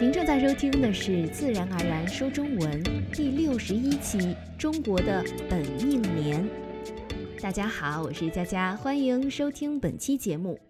您正在收听的是《自然而然说中文》第六十一期《中国的本命年》。大家好，我是佳佳，欢迎收听本期节目。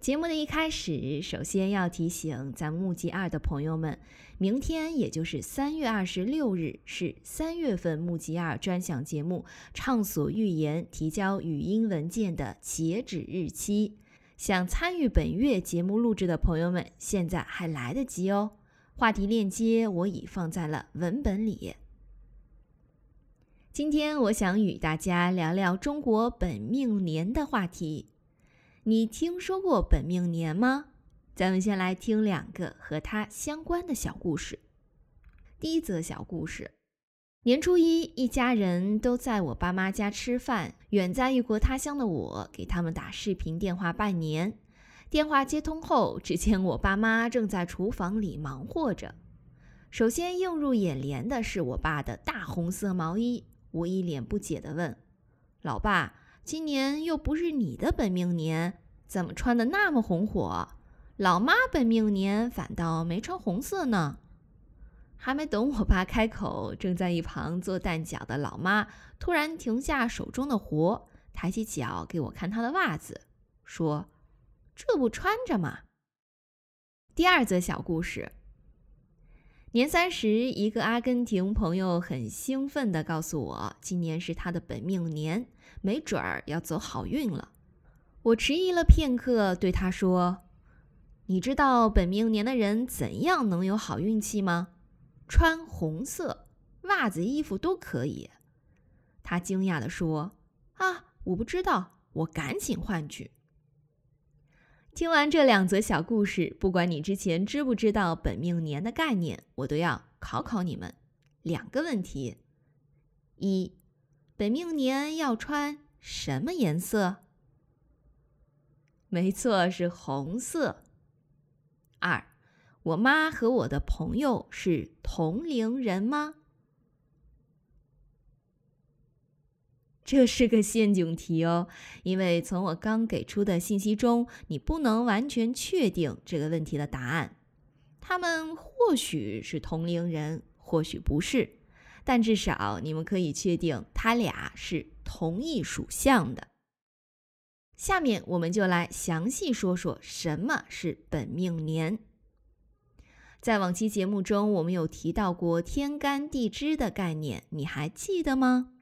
节目的一开始，首先要提醒咱们木吉二的朋友们，明天也就是三月二十六日是三月份木吉二专享节目《畅所欲言》提交语音文件的截止日期。想参与本月节目录制的朋友们，现在还来得及哦。话题链接我已放在了文本里。今天我想与大家聊聊中国本命年的话题。你听说过本命年吗？咱们先来听两个和它相关的小故事。第一则小故事：年初一，一家人都在我爸妈家吃饭。远在异国他乡的我，给他们打视频电话拜年。电话接通后，只见我爸妈正在厨房里忙活着。首先映入眼帘的是我爸的大红色毛衣。我一脸不解地问：“老爸。”今年又不是你的本命年，怎么穿的那么红火？老妈本命年反倒没穿红色呢。还没等我爸开口，正在一旁做蛋饺的老妈突然停下手中的活，抬起脚给我看她的袜子，说：“这不穿着吗？”第二则小故事。年三十，一个阿根廷朋友很兴奋地告诉我，今年是他的本命年，没准儿要走好运了。我迟疑了片刻，对他说：“你知道本命年的人怎样能有好运气吗？穿红色，袜子、衣服都可以。”他惊讶地说：“啊，我不知道。”我赶紧换句。听完这两则小故事，不管你之前知不知道本命年的概念，我都要考考你们两个问题：一，本命年要穿什么颜色？没错，是红色。二，我妈和我的朋友是同龄人吗？这是个陷阱题哦，因为从我刚给出的信息中，你不能完全确定这个问题的答案。他们或许是同龄人，或许不是，但至少你们可以确定他俩是同一属相的。下面我们就来详细说说什么是本命年。在往期节目中，我们有提到过天干地支的概念，你还记得吗？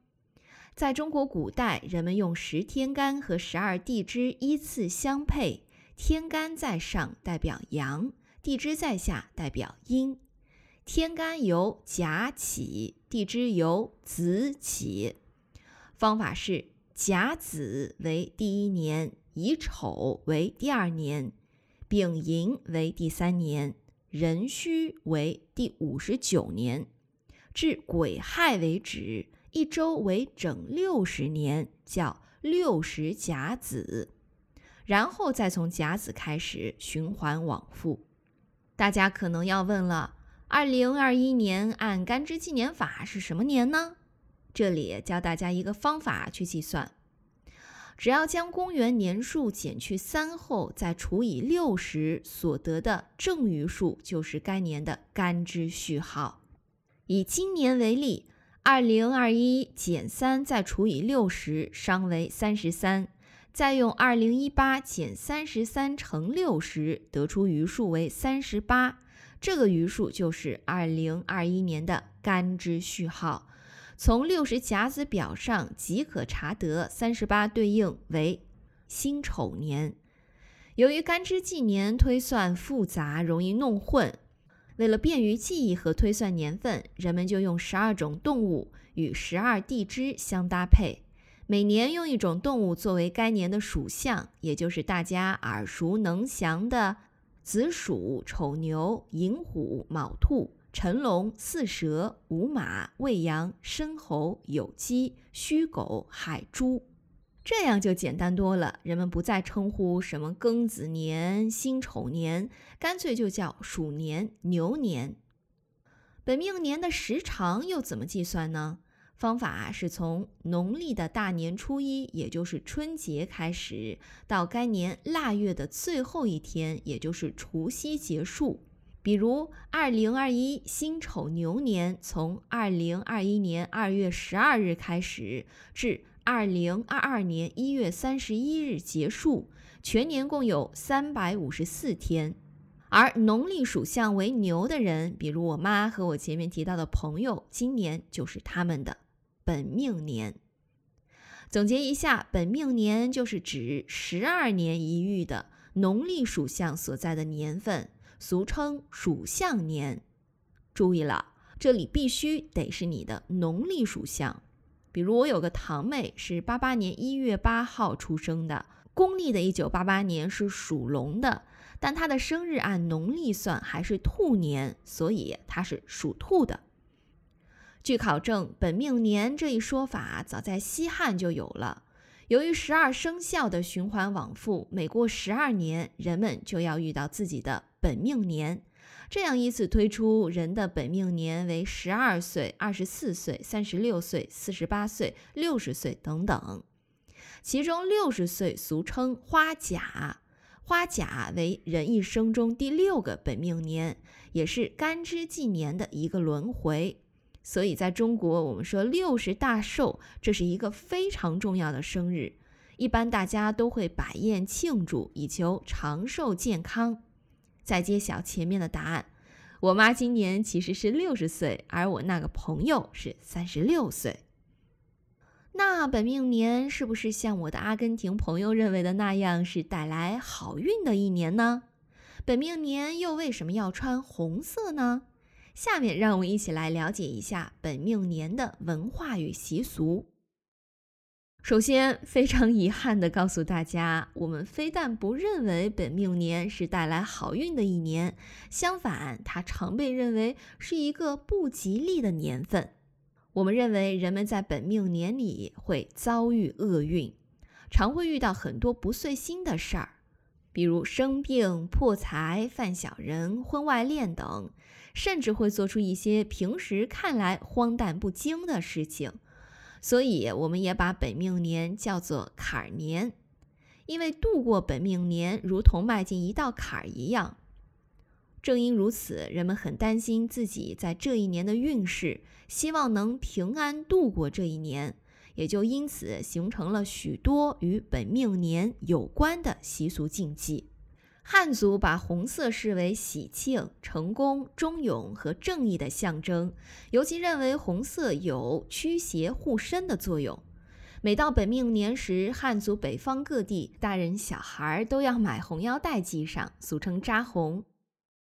在中国古代，人们用十天干和十二地支依次相配，天干在上代表阳，地支在下代表阴。天干由甲起，地支由子起。方法是：甲子为第一年，乙丑为第二年，丙寅为第三年，壬戌为第五十九年，至癸亥为止。一周为整六十年，叫六十甲子，然后再从甲子开始循环往复。大家可能要问了：二零二一年按干支纪年法是什么年呢？这里教大家一个方法去计算：只要将公元年数减去三后，再除以六十，所得的正余数就是该年的干支序号。以今年为例。二零二一减三再除以六十，商为三十三。再用二零一八减三十三乘六十，得出余数为三十八。这个余数就是二零二一年的干支序号。从六十甲子表上即可查得，三十八对应为辛丑年。由于干支纪年推算复杂，容易弄混。为了便于记忆和推算年份，人们就用十二种动物与十二地支相搭配，每年用一种动物作为该年的属相，也就是大家耳熟能详的子鼠、丑牛、寅虎、卯兔、辰龙、巳蛇、午马、未羊、申猴、酉鸡、戌狗、亥猪。这样就简单多了，人们不再称呼什么庚子年、辛丑年，干脆就叫鼠年、牛年。本命年的时长又怎么计算呢？方法是从农历的大年初一，也就是春节开始，到该年腊月的最后一天，也就是除夕结束，比如，二零二一辛丑牛年从二零二一年二月十二日开始，至二零二二年一月三十一日结束，全年共有三百五十四天。而农历属相为牛的人，比如我妈和我前面提到的朋友，今年就是他们的本命年。总结一下，本命年就是指十二年一遇的农历属相所在的年份。俗称属相年，注意了，这里必须得是你的农历属相。比如我有个堂妹是八八年一月八号出生的，公历的一九八八年是属龙的，但她的生日按农历算还是兔年，所以她是属兔的。据考证，本命年这一说法早在西汉就有了。由于十二生肖的循环往复，每过十二年，人们就要遇到自己的本命年。这样依次推出，人的本命年为十二岁、二十四岁、三十六岁、四十八岁、六十岁等等。其中六十岁俗称花甲，花甲为人一生中第六个本命年，也是干支纪年的一个轮回。所以，在中国，我们说六十大寿，这是一个非常重要的生日，一般大家都会摆宴庆祝，以求长寿健康。再揭晓前面的答案，我妈今年其实是六十岁，而我那个朋友是三十六岁。那本命年是不是像我的阿根廷朋友认为的那样，是带来好运的一年呢？本命年又为什么要穿红色呢？下面让我们一起来了解一下本命年的文化与习俗。首先，非常遗憾地告诉大家，我们非但不认为本命年是带来好运的一年，相反，它常被认为是一个不吉利的年份。我们认为，人们在本命年里会遭遇厄运，常会遇到很多不遂心的事儿。比如生病、破财、犯小人、婚外恋等，甚至会做出一些平时看来荒诞不经的事情。所以，我们也把本命年叫做坎儿年，因为度过本命年如同迈进一道坎儿一样。正因如此，人们很担心自己在这一年的运势，希望能平安度过这一年。也就因此形成了许多与本命年有关的习俗禁忌。汉族把红色视为喜庆、成功、忠勇和正义的象征，尤其认为红色有驱邪护身的作用。每到本命年时，汉族北方各地大人小孩都要买红腰带系上，俗称扎红；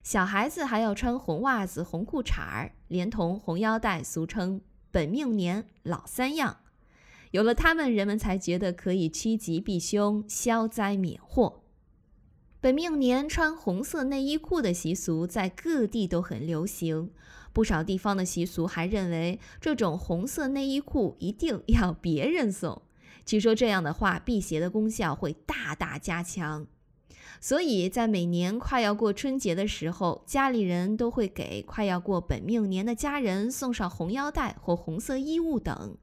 小孩子还要穿红袜子、红裤衩儿，连同红腰带，俗称本命年老三样。有了它们，人们才觉得可以趋吉避凶、消灾免祸。本命年穿红色内衣裤的习俗在各地都很流行，不少地方的习俗还认为这种红色内衣裤一定要别人送，据说这样的话辟邪的功效会大大加强。所以在每年快要过春节的时候，家里人都会给快要过本命年的家人送上红腰带或红色衣物等。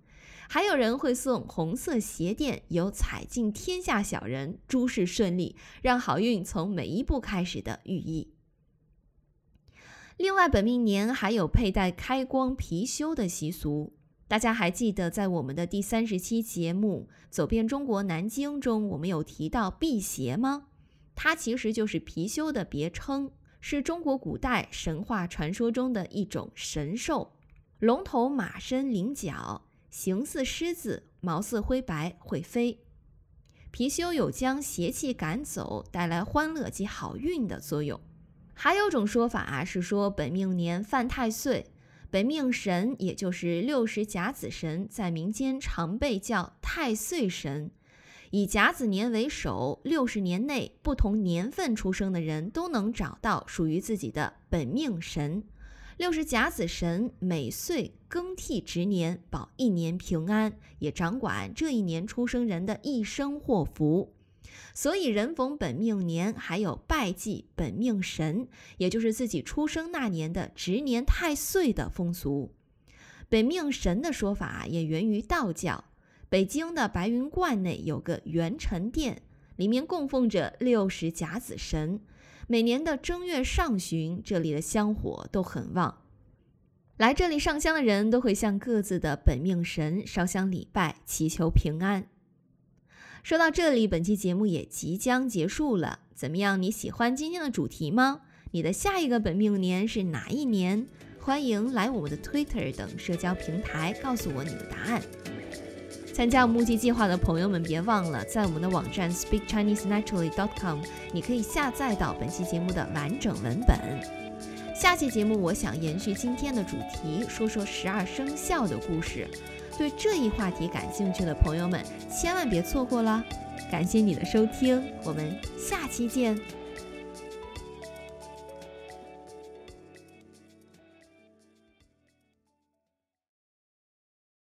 还有人会送红色鞋垫，有踩尽天下小人、诸事顺利、让好运从每一步开始的寓意。另外，本命年还有佩戴开光貔貅的习俗。大家还记得，在我们的第三十期节目《走遍中国南京》中，我们有提到辟邪吗？它其实就是貔貅的别称，是中国古代神话传说中的一种神兽，龙头马身麟角。形似狮子，毛色灰白，会飞。貔貅有将邪气赶走、带来欢乐及好运的作用。还有种说法啊，是说本命年犯太岁，本命神也就是六十甲子神，在民间常被叫太岁神。以甲子年为首，六十年内不同年份出生的人都能找到属于自己的本命神。六十甲子神每岁更替值年，保一年平安，也掌管这一年出生人的一生祸福。所以人逢本命年，还有拜祭本命神，也就是自己出生那年的值年太岁的风俗。本命神的说法也源于道教。北京的白云观内有个元辰殿，里面供奉着六十甲子神。每年的正月上旬，这里的香火都很旺。来这里上香的人都会向各自的本命神烧香礼拜，祈求平安。说到这里，本期节目也即将结束了。怎么样？你喜欢今天的主题吗？你的下一个本命年是哪一年？欢迎来我们的 Twitter 等社交平台告诉我你的答案。参加募集计划的朋友们，别忘了在我们的网站 speakchinesenaturally.com，你可以下载到本期节目的完整文本。下期节目，我想延续今天的主题，说说十二生肖的故事。对这一话题感兴趣的朋友们，千万别错过了。感谢你的收听，我们下期见。